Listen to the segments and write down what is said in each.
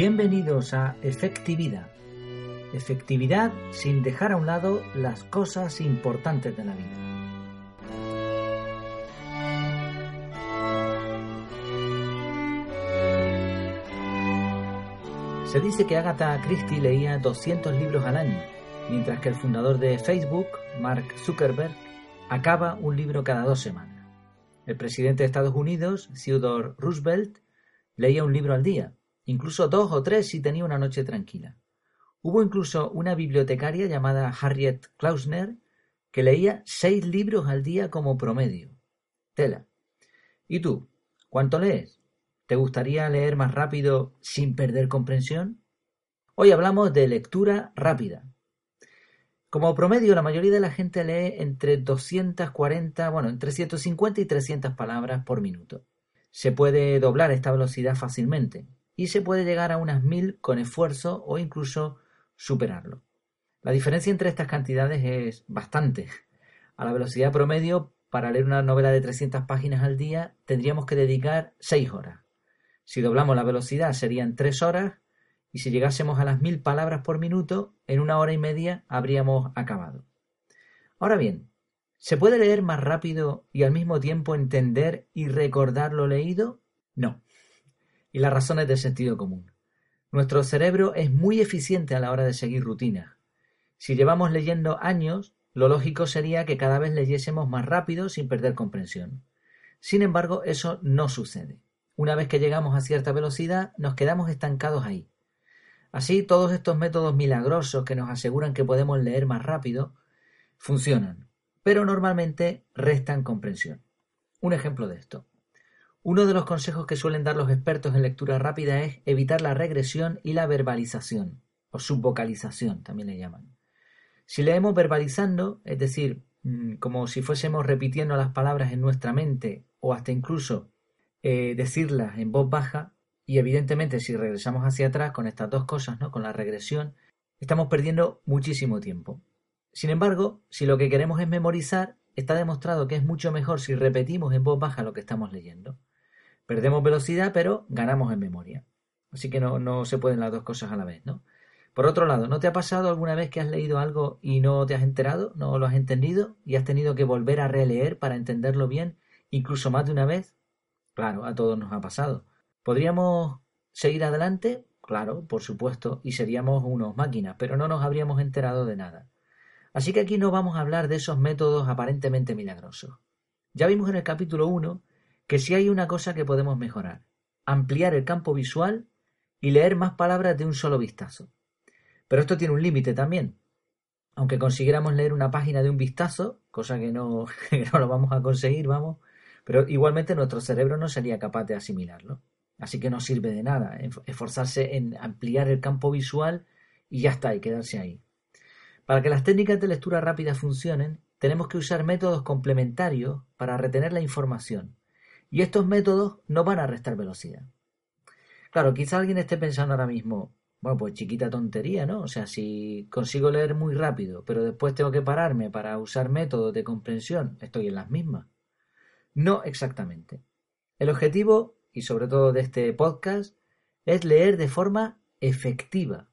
Bienvenidos a Efectividad. Efectividad sin dejar a un lado las cosas importantes de la vida. Se dice que Agatha Christie leía 200 libros al año, mientras que el fundador de Facebook, Mark Zuckerberg, acaba un libro cada dos semanas. El presidente de Estados Unidos, Theodore Roosevelt, leía un libro al día, incluso dos o tres si tenía una noche tranquila. Hubo incluso una bibliotecaria llamada Harriet Klausner que leía seis libros al día como promedio. Tela. ¿Y tú? ¿Cuánto lees? ¿Te gustaría leer más rápido sin perder comprensión? Hoy hablamos de lectura rápida. Como promedio, la mayoría de la gente lee entre 240, bueno, entre 150 y 300 palabras por minuto. Se puede doblar esta velocidad fácilmente y se puede llegar a unas 1000 con esfuerzo o incluso superarlo. La diferencia entre estas cantidades es bastante. A la velocidad promedio, para leer una novela de 300 páginas al día, tendríamos que dedicar 6 horas. Si doblamos la velocidad serían 3 horas y si llegásemos a las 1000 palabras por minuto, en una hora y media habríamos acabado. Ahora bien, ¿se puede leer más rápido y al mismo tiempo entender y recordar lo leído? No. Y la razón es de sentido común. Nuestro cerebro es muy eficiente a la hora de seguir rutinas. Si llevamos leyendo años, lo lógico sería que cada vez leyésemos más rápido sin perder comprensión. Sin embargo, eso no sucede. Una vez que llegamos a cierta velocidad, nos quedamos estancados ahí. Así, todos estos métodos milagrosos que nos aseguran que podemos leer más rápido funcionan, pero normalmente restan comprensión. Un ejemplo de esto. Uno de los consejos que suelen dar los expertos en lectura rápida es evitar la regresión y la verbalización, o subvocalización también le llaman. Si leemos verbalizando, es decir, mm, como si fuésemos repitiendo las palabras en nuestra mente o hasta incluso eh, decirlas en voz baja, y evidentemente si regresamos hacia atrás con estas dos cosas, ¿no? con la regresión, estamos perdiendo muchísimo tiempo. Sin embargo, si lo que queremos es memorizar, está demostrado que es mucho mejor si repetimos en voz baja lo que estamos leyendo. Perdemos velocidad, pero ganamos en memoria. Así que no, no se pueden las dos cosas a la vez, ¿no? Por otro lado, ¿no te ha pasado alguna vez que has leído algo y no te has enterado, no lo has entendido y has tenido que volver a releer para entenderlo bien, incluso más de una vez? Claro, a todos nos ha pasado. ¿Podríamos seguir adelante? Claro, por supuesto, y seríamos unos máquinas, pero no nos habríamos enterado de nada. Así que aquí no vamos a hablar de esos métodos aparentemente milagrosos. Ya vimos en el capítulo 1 que si hay una cosa que podemos mejorar, ampliar el campo visual y leer más palabras de un solo vistazo. Pero esto tiene un límite también. Aunque consiguiéramos leer una página de un vistazo, cosa que no, no lo vamos a conseguir, vamos, pero igualmente nuestro cerebro no sería capaz de asimilarlo. Así que no sirve de nada esforzarse en ampliar el campo visual y ya está, y quedarse ahí. Para que las técnicas de lectura rápida funcionen, tenemos que usar métodos complementarios para retener la información y estos métodos no van a restar velocidad. Claro, quizá alguien esté pensando ahora mismo, bueno, pues chiquita tontería, ¿no? O sea, si consigo leer muy rápido, pero después tengo que pararme para usar métodos de comprensión, estoy en las mismas. No exactamente. El objetivo, y sobre todo de este podcast, es leer de forma efectiva.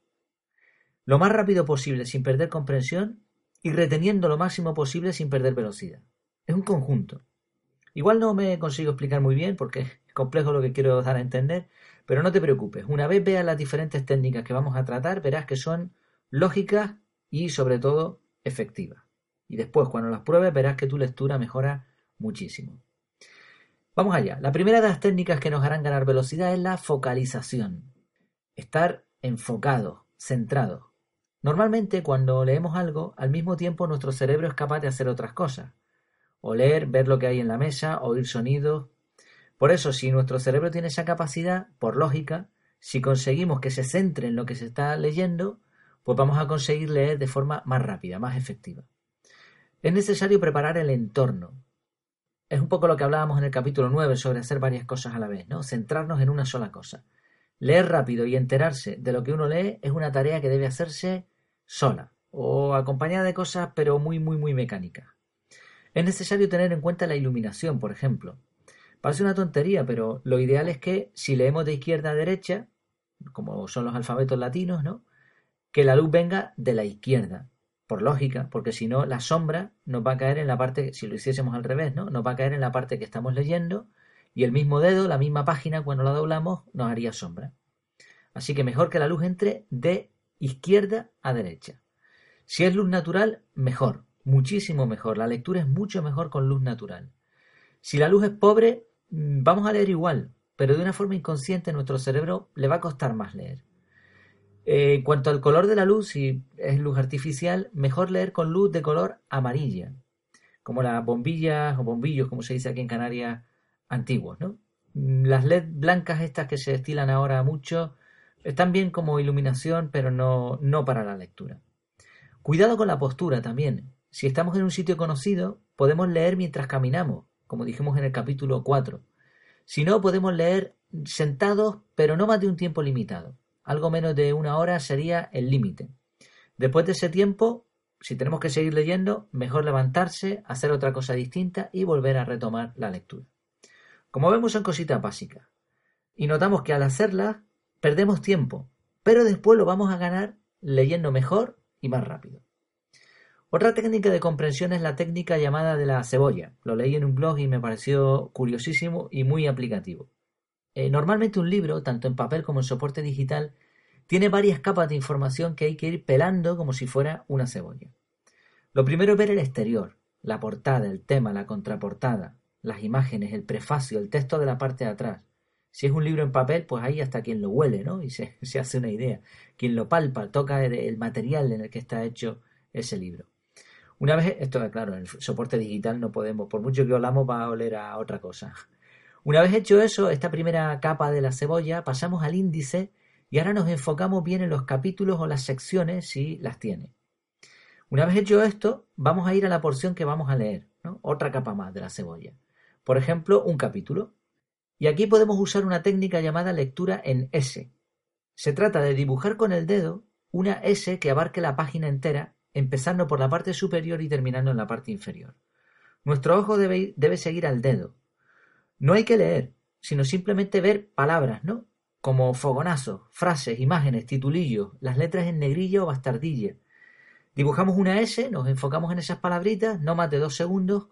Lo más rápido posible sin perder comprensión y reteniendo lo máximo posible sin perder velocidad. Es un conjunto. Igual no me consigo explicar muy bien porque es complejo lo que quiero dar a entender, pero no te preocupes. Una vez veas las diferentes técnicas que vamos a tratar, verás que son lógicas y sobre todo efectivas. Y después, cuando las pruebes, verás que tu lectura mejora muchísimo. Vamos allá. La primera de las técnicas que nos harán ganar velocidad es la focalización. Estar enfocado, centrado. Normalmente cuando leemos algo, al mismo tiempo nuestro cerebro es capaz de hacer otras cosas oler, ver lo que hay en la mesa, oír sonidos. Por eso, si nuestro cerebro tiene esa capacidad, por lógica, si conseguimos que se centre en lo que se está leyendo, pues vamos a conseguir leer de forma más rápida, más efectiva. Es necesario preparar el entorno. Es un poco lo que hablábamos en el capítulo 9 sobre hacer varias cosas a la vez, ¿no? Centrarnos en una sola cosa. Leer rápido y enterarse de lo que uno lee es una tarea que debe hacerse sola o acompañada de cosas pero muy muy muy mecánicas. Es necesario tener en cuenta la iluminación, por ejemplo. Parece una tontería, pero lo ideal es que si leemos de izquierda a derecha, como son los alfabetos latinos, ¿no? Que la luz venga de la izquierda, por lógica, porque si no, la sombra nos va a caer en la parte, si lo hiciésemos al revés, ¿no? Nos va a caer en la parte que estamos leyendo y el mismo dedo, la misma página, cuando la doblamos, nos haría sombra. Así que mejor que la luz entre de izquierda a derecha. Si es luz natural, mejor, muchísimo mejor. La lectura es mucho mejor con luz natural. Si la luz es pobre, mm, vamos a leer igual, pero de una forma inconsciente nuestro cerebro le va a costar más leer. Eh, en cuanto al color de la luz, si es luz artificial, mejor leer con luz de color amarilla, como las bombillas o bombillos, como se dice aquí en Canarias, antiguos, ¿no? Mm, las LED blancas estas que se estilan ahora mucho están bien como iluminación, pero no, no para la lectura. Cuidado con la postura también. Si estamos en un sitio conocido, podemos leer mientras caminamos, como dijimos en el capítulo 4. Si no, podemos leer sentados, pero no más de un tiempo limitado algo menos de una hora sería el límite. Después de ese tiempo, si tenemos que seguir leyendo, mejor levantarse, hacer otra cosa distinta y volver a retomar la lectura. Como vemos son cositas básicas. Y notamos que al hacerlas perdemos tiempo, pero después lo vamos a ganar leyendo mejor y más rápido. Otra técnica de comprensión es la técnica llamada de la cebolla. Lo leí en un blog y me pareció curiosísimo y muy aplicativo. Eh, normalmente un libro, tanto en papel como en soporte digital, tiene varias capas de información que hay que ir pelando como si fuera una cebolla. Lo primero es ver el exterior, la portada, el tema, la contraportada, las imágenes, el prefacio, el texto de la parte de atrás. Si es un libro en papel, pues ahí hasta quien lo huele, ¿no? Y se, hace una idea. Quien lo palpa, toca el, material en el que está hecho ese libro. Una vez, esto claro, en el soporte digital no podemos, por mucho que olamos, va a oler a otra cosa. Una vez hecho eso, esta primera capa de la cebolla, pasamos al índice y ahora nos enfocamos bien en los capítulos o las secciones si las tiene. Una vez hecho esto, vamos a ir a la porción que vamos a leer, otra capa más de la cebolla. Por ejemplo, un capítulo. Y aquí podemos usar una técnica llamada lectura en S. Se trata de dibujar con el dedo una S que abarque la página entera, empezando por la parte superior y terminando en la parte inferior. Nuestro ojo debe, debe seguir al dedo, no hay que leer, sino simplemente ver palabras, ¿no? Como fogonazos, frases, imágenes, titulillos, las letras en negrillo o bastardilla. Dibujamos una S, nos enfocamos en esas palabritas, no más de dos segundos,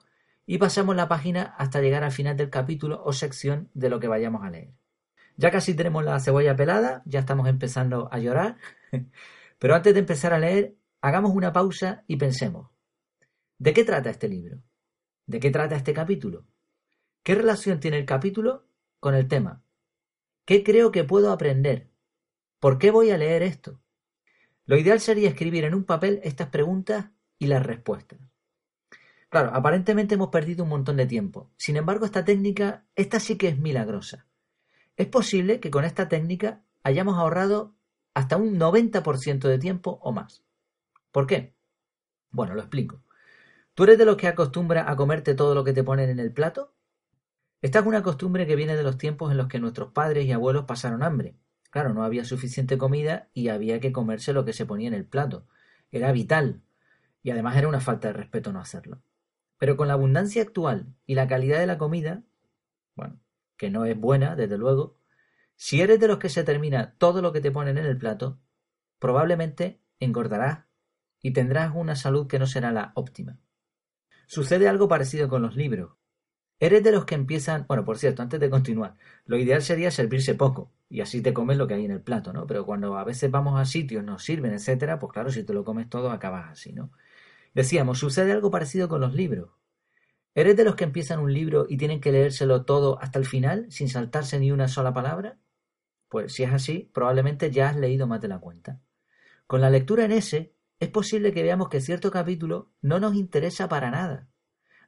y pasamos la página hasta llegar al final del capítulo o sección de lo que vayamos a leer. Ya casi tenemos la cebolla pelada, ya estamos empezando a llorar, pero antes de empezar a leer, hagamos una pausa y pensemos, ¿de qué trata este libro? ¿De qué trata este capítulo? ¿Qué relación tiene el capítulo con el tema? ¿Qué creo que puedo aprender? ¿Por qué voy a leer esto? Lo ideal sería escribir en un papel estas preguntas y las respuestas. Claro, aparentemente hemos perdido un montón de tiempo. Sin embargo, esta técnica, esta sí que es milagrosa. Es posible que con esta técnica hayamos ahorrado hasta un 90% de tiempo o más. ¿Por qué? Bueno, lo explico. ¿Tú eres de los que acostumbra a comerte todo lo que te ponen en el plato? Esta es una costumbre que viene de los tiempos en los que nuestros padres y abuelos pasaron hambre. Claro, no había suficiente comida y había que comerse lo que se ponía en el plato. Era vital. Y además era una falta de respeto no hacerlo. Pero con la abundancia actual y la calidad de la comida, bueno, que no es buena, desde luego, si eres de los que se termina todo lo que te ponen en el plato, probablemente engordarás y tendrás una salud que no será la óptima. Sucede algo parecido con los libros. Eres de los que empiezan, bueno, por cierto, antes de continuar, lo ideal sería servirse poco y así te comes lo que hay en el plato, ¿no? Pero cuando a veces vamos a sitios, nos sirven, etcétera, pues claro, si te lo comes todo acabas así, ¿no? Decíamos, sucede algo parecido con los libros. ¿Eres de los que empiezan un libro y tienen que leérselo todo hasta el final sin saltarse ni una sola palabra? Pues si es así, probablemente ya has leído más de la cuenta. Con la lectura en ese, es posible que veamos que cierto capítulo no nos interesa para nada.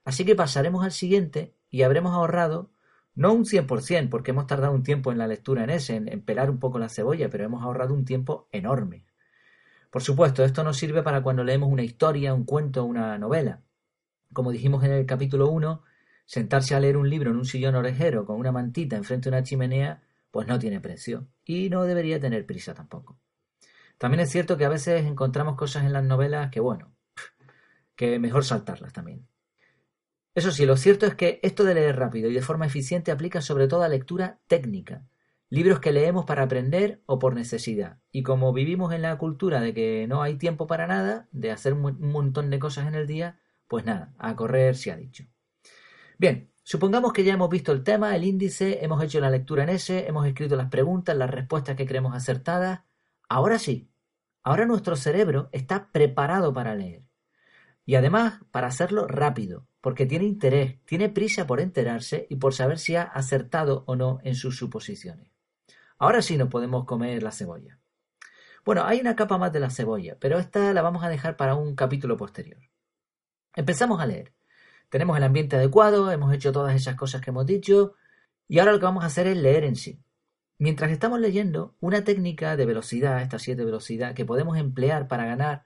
Así que pasaremos al siguiente y habremos ahorrado no un 100%, porque hemos tardado un tiempo en la lectura en ese, en, pelar un poco la cebolla, pero hemos ahorrado un tiempo enorme. Por supuesto, esto nos sirve para cuando leemos una historia, un cuento, una novela. Como dijimos en el capítulo 1, sentarse a leer un libro en un sillón orejero con una mantita enfrente de una chimenea, pues no tiene precio y no debería tener prisa tampoco. También es cierto que a veces encontramos cosas en las novelas que, bueno, que mejor saltarlas también. Eso sí, lo cierto es que esto de leer rápido y de forma eficiente aplica sobre todo a lectura técnica, libros que leemos para aprender o por necesidad. Y como vivimos en la cultura de que no hay tiempo para nada, de hacer un montón de cosas en el día, pues nada, a correr se ha dicho. Bien, supongamos que ya hemos visto el tema, el índice, hemos hecho la lectura en ese, hemos escrito las preguntas, las respuestas que creemos acertadas. Ahora sí, ahora nuestro cerebro está preparado para leer. Y además, para hacerlo rápido, porque tiene interés, tiene prisa por enterarse y por saber si ha acertado o no en sus suposiciones. Ahora sí nos podemos comer la cebolla. Bueno, hay una capa más de la cebolla, pero esta la vamos a dejar para un capítulo posterior. Empezamos a leer. Tenemos el ambiente adecuado, hemos hecho todas esas cosas que hemos dicho, y ahora lo que vamos a hacer es leer en sí. Mientras estamos leyendo, una técnica de velocidad, esta 7 velocidad, que podemos emplear para ganar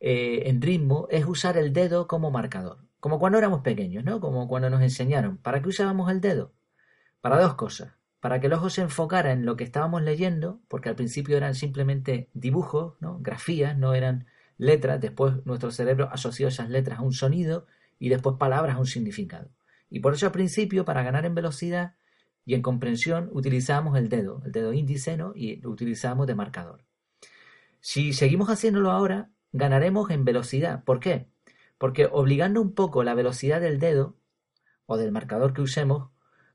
eh, en ritmo, es usar el dedo como marcador. Como cuando éramos pequeños, ¿no? Como cuando nos enseñaron. ¿Para qué usábamos el dedo? Para dos cosas para que el ojo se enfocara en lo que estábamos leyendo, porque al principio eran simplemente dibujos, ¿no? grafías, no eran letras, después nuestro cerebro asoció esas letras a un sonido y después palabras a un significado. Y por eso al principio, para ganar en velocidad y en comprensión, utilizamos el dedo, el dedo índice, ¿no? y lo utilizamos de marcador. Si seguimos haciéndolo ahora, ganaremos en velocidad. ¿Por qué? Porque obligando un poco la velocidad del dedo o del marcador que usemos,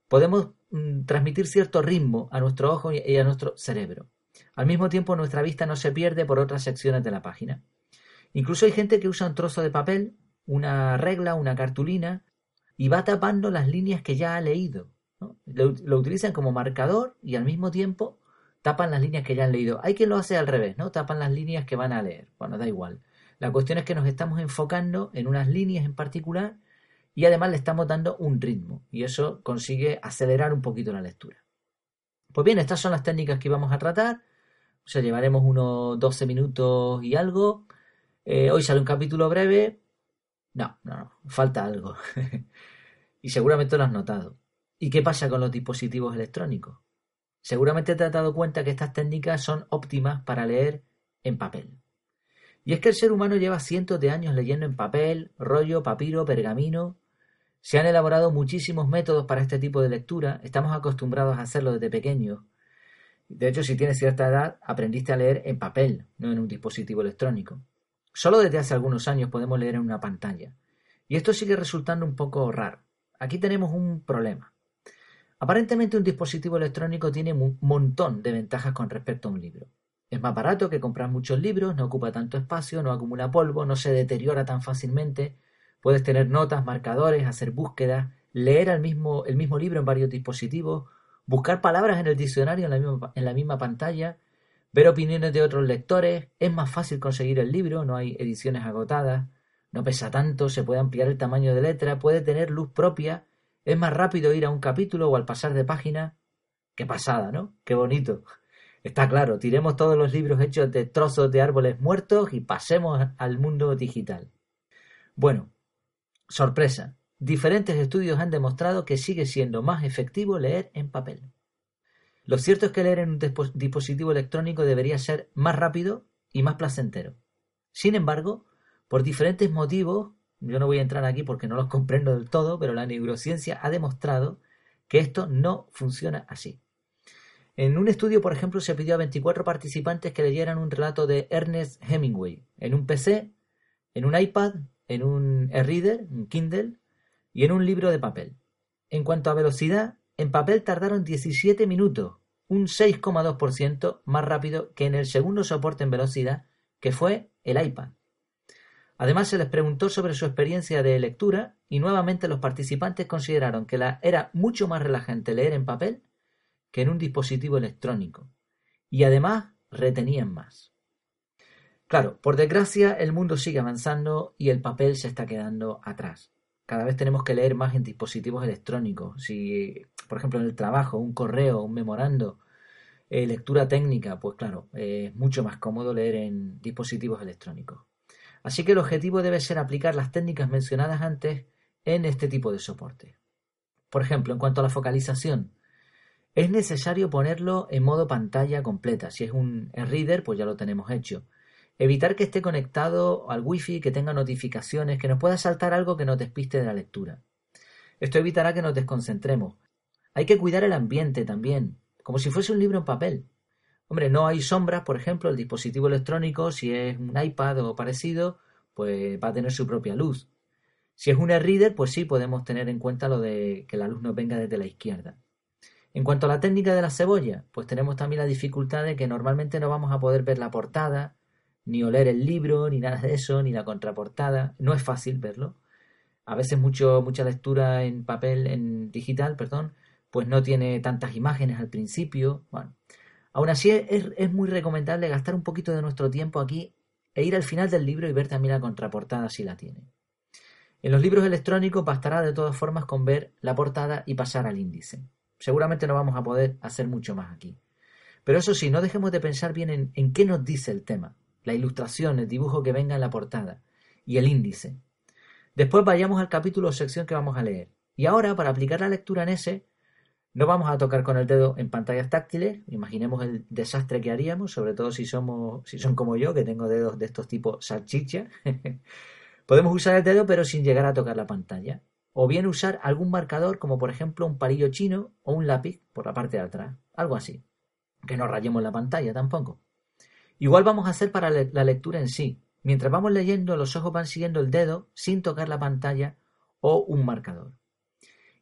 podemos mm, transmitir cierto ritmo a nuestro ojo y a nuestro cerebro. Al mismo tiempo nuestra vista no se pierde por otras secciones de la página. Incluso hay gente que usa un trozo de papel, una regla, una cartulina, y va tapando las líneas que ya ha leído. Lo, utilizan como marcador y al mismo tiempo tapan las líneas que ya han leído. Hay quien lo hace al revés, ¿no? Tapan las líneas que van a leer. Bueno, da igual. La cuestión es que nos estamos enfocando en unas líneas en particular y además le estamos dando un ritmo y eso consigue acelerar un poquito la lectura. Pues bien, estas son las técnicas que vamos a tratar. O sea, llevaremos unos 12 minutos y algo. Eh, hoy sale un capítulo breve. No, no, no, falta algo. y seguramente lo has notado. ¿Y qué pasa con los dispositivos electrónicos? Seguramente te has dado cuenta que estas técnicas son óptimas para leer en papel. Y es que el ser humano lleva cientos de años leyendo en papel, rollo, papiro, pergamino, se han elaborado muchísimos métodos para este tipo de lectura, estamos acostumbrados a hacerlo desde pequeños. De hecho, si tienes cierta edad, aprendiste a leer en papel, no en un dispositivo electrónico. Solo desde hace algunos años podemos leer en una pantalla. Y esto sigue resultando un poco raro. Aquí tenemos un problema. Aparentemente un dispositivo electrónico tiene un montón de ventajas con respecto a un libro. Es más barato que comprar muchos libros, no ocupa tanto espacio, no acumula polvo, no se deteriora tan fácilmente, Puedes tener notas, marcadores, hacer búsquedas, leer el mismo, el mismo libro en varios dispositivos, buscar palabras en el diccionario en la, misma, en la misma pantalla, ver opiniones de otros lectores, es más fácil conseguir el libro, no hay ediciones agotadas, no pesa tanto, se puede ampliar el tamaño de letra, puede tener luz propia, es más rápido ir a un capítulo o al pasar de página. Qué pasada, ¿no? Qué bonito. Está claro, tiremos todos los libros hechos de trozos de árboles muertos y pasemos al mundo digital. Bueno, Sorpresa. Diferentes estudios han demostrado que sigue siendo más efectivo leer en papel. Lo cierto es que leer en un dispositivo electrónico debería ser más rápido y más placentero. Sin embargo, por diferentes motivos, yo no voy a entrar aquí porque no los comprendo del todo, pero la neurociencia ha demostrado que esto no funciona así. En un estudio, por ejemplo, se pidió a 24 participantes que leyeran un relato de Ernest Hemingway en un PC, en un iPad en un e-reader, un Kindle, y en un libro de papel. En cuanto a velocidad, en papel tardaron 17 minutos, un 6,2% más rápido que en el segundo soporte en velocidad, que fue el iPad. Además, se les preguntó sobre su experiencia de lectura y nuevamente los participantes consideraron que la, era mucho más relajante leer en papel que en un dispositivo electrónico. Y además retenían más. Claro, por desgracia el mundo sigue avanzando y el papel se está quedando atrás. Cada vez tenemos que leer más en dispositivos electrónicos. Si, por ejemplo, en el trabajo, un correo, un memorando, eh, lectura técnica, pues claro, es mucho más cómodo leer en dispositivos electrónicos. Así que el objetivo debe ser aplicar las técnicas mencionadas antes en este tipo de soporte. Por ejemplo, en cuanto a la focalización, es necesario ponerlo en modo pantalla completa. Si es un reader, pues ya lo tenemos hecho. Evitar que esté conectado al wifi, que tenga notificaciones, que nos pueda saltar algo que nos despiste de la lectura. Esto evitará que nos desconcentremos. Hay que cuidar el ambiente también. como si fuese un libro en papel. Hombre, no hay sombras, por ejemplo, el dispositivo electrónico, si es un iPad o parecido, pues va a tener su propia luz. Si es un e-reader, pues sí podemos tener en cuenta lo de que la luz nos venga desde la izquierda. En cuanto a la técnica de la cebolla, pues tenemos también la dificultad de que normalmente no vamos a poder ver la portada, ni oler el libro, ni nada de eso, ni la contraportada. No es fácil verlo. A veces mucho, mucha lectura en papel, en digital, perdón, pues no tiene tantas imágenes al principio. Bueno, aún así es, muy recomendable gastar un poquito de nuestro tiempo aquí e ir al final del libro y ver también la contraportada si la tiene. En los libros electrónicos bastará de todas formas con ver la portada y pasar al índice. Seguramente no vamos a poder hacer mucho más aquí. Pero eso sí, no dejemos de pensar bien en, qué nos dice el tema, la ilustración, el dibujo que venga en la portada y el índice. Después vayamos al capítulo o sección que vamos a leer. Y ahora, para aplicar la lectura en ese, no vamos a tocar con el dedo en pantallas táctiles. Imaginemos el desastre que haríamos, sobre todo si somos, si son como yo, que tengo dedos de estos tipos salchicha. Podemos usar el dedo, pero sin llegar a tocar la pantalla o bien usar algún marcador como por ejemplo un palillo chino o un lápiz por la parte de atrás, algo así. Que no rayemos la pantalla tampoco. Igual vamos a hacer para la lectura en sí. Mientras vamos leyendo, los ojos van siguiendo el dedo sin tocar la pantalla o un marcador.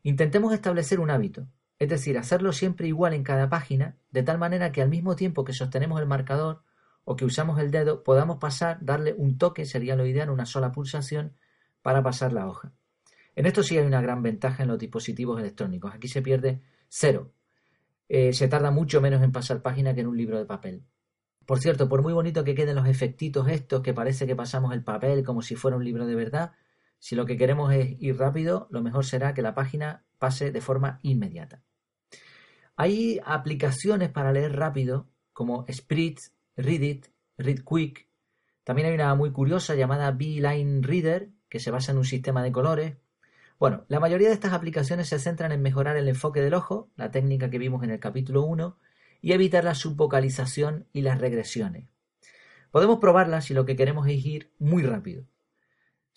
Intentemos establecer un hábito, es decir, hacerlo siempre igual en cada página, de tal manera que al mismo tiempo que sostenemos el marcador o que usamos el dedo, podamos pasar, darle un toque, sería lo ideal, una sola pulsación, para pasar la hoja. En esto sí hay una gran ventaja en los dispositivos electrónicos. Aquí se pierde cero. Eh, se tarda mucho menos en pasar página que en un libro de papel. Por cierto, por muy bonito que queden los efectitos estos, que parece que pasamos el papel como si fuera un libro de verdad, si lo que queremos es ir rápido, lo mejor será que la página pase de forma inmediata. Hay aplicaciones para leer rápido, como Spritz, Readit, ReadQuick. También hay una muy curiosa llamada Beeline Reader, que se basa en un sistema de colores. Bueno, la mayoría de estas aplicaciones se centran en mejorar el enfoque del ojo, la técnica que vimos en el capítulo 1, y evitar la subvocalización y las regresiones. Podemos probarlas si lo que queremos es ir muy rápido.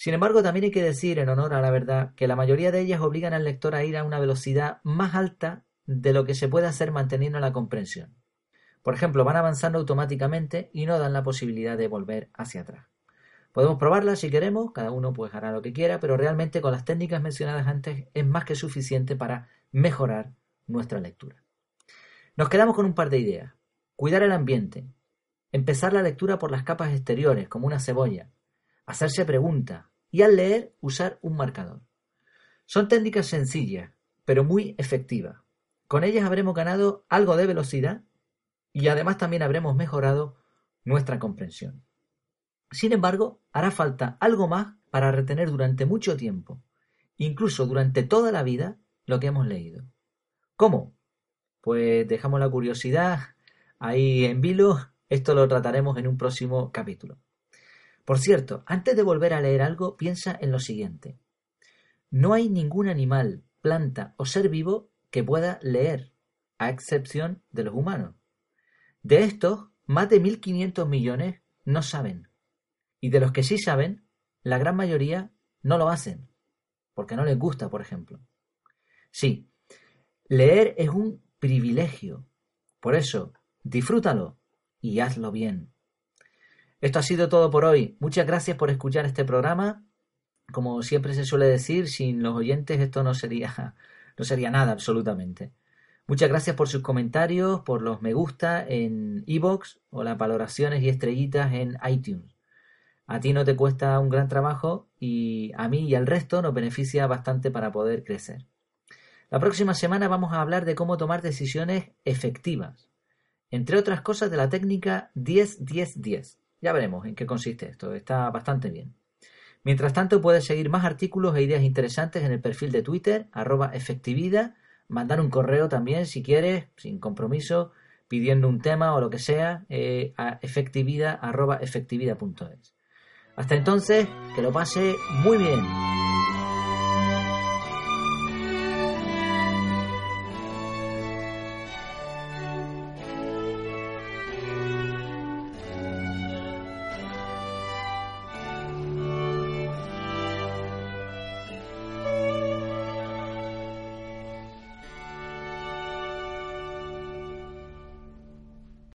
Sin embargo, también hay que decir, en honor a la verdad, que la mayoría de ellas obligan al lector a ir a una velocidad más alta de lo que se puede hacer manteniendo la comprensión. Por ejemplo, van avanzando automáticamente y no dan la posibilidad de volver hacia atrás. Podemos probarla si queremos, cada uno pues hará lo que quiera, pero realmente con las técnicas mencionadas antes es más que suficiente para mejorar nuestra lectura. Nos quedamos con un par de ideas. Cuidar el ambiente. Empezar la lectura por las capas exteriores, como una cebolla. Hacerse preguntas. Y al leer, usar un marcador. Son técnicas sencillas, pero muy efectivas. Con ellas habremos ganado algo de velocidad y además también habremos mejorado nuestra comprensión. Sin embargo, hará falta algo más para retener durante mucho tiempo, incluso durante toda la vida, lo que hemos leído. ¿Cómo? Pues dejamos la curiosidad ahí en vilo, esto lo trataremos en un próximo capítulo. Por cierto, antes de volver a leer algo, piensa en lo siguiente. No hay ningún animal, planta o ser vivo que pueda leer, a excepción de los humanos. De estos, más de 1.500 millones no saben. Y de los que sí saben, la gran mayoría no lo hacen, porque no les gusta, por ejemplo. Sí, leer es un privilegio. Por eso, disfrútalo y hazlo bien. Esto ha sido todo por hoy. Muchas gracias por escuchar este programa. Como siempre se suele decir, sin los oyentes esto no sería, no sería nada absolutamente. Muchas gracias por sus comentarios, por los me gusta en iVoox o las valoraciones y estrellitas en iTunes. A ti no te cuesta un gran trabajo y a mí y al resto nos beneficia bastante para poder crecer. La próxima semana vamos a hablar de cómo tomar decisiones efectivas, entre otras cosas de la técnica 10-10-10. Ya veremos en qué consiste esto, está bastante bien. Mientras tanto, puedes seguir más artículos e ideas interesantes en el perfil de Twitter, arroba efectividad, mandar un correo también si quieres, sin compromiso, pidiendo un tema o lo que sea, eh, a efectividad, efectividad.es. Hasta entonces, que lo pase muy bien.